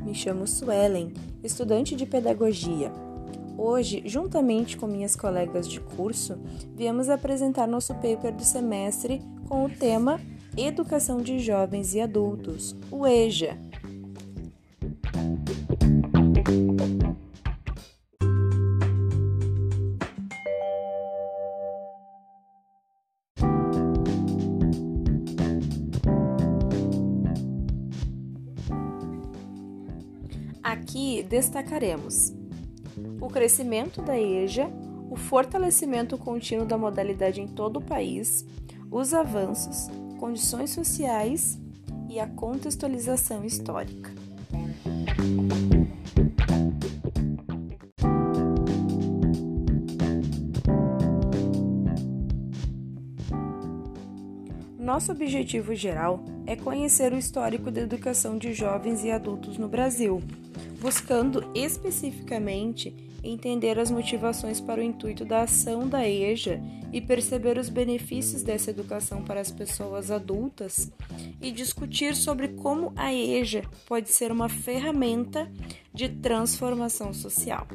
me chamo Suelen, estudante de pedagogia. Hoje, juntamente com minhas colegas de curso, viemos apresentar nosso paper do semestre com o tema Educação de Jovens e Adultos, o EJA. Aqui destacaremos o crescimento da EJA, o fortalecimento contínuo da modalidade em todo o país, os avanços, condições sociais e a contextualização histórica. Nosso objetivo geral é conhecer o histórico da educação de jovens e adultos no Brasil, buscando especificamente entender as motivações para o intuito da ação da EJA e perceber os benefícios dessa educação para as pessoas adultas e discutir sobre como a EJA pode ser uma ferramenta de transformação social.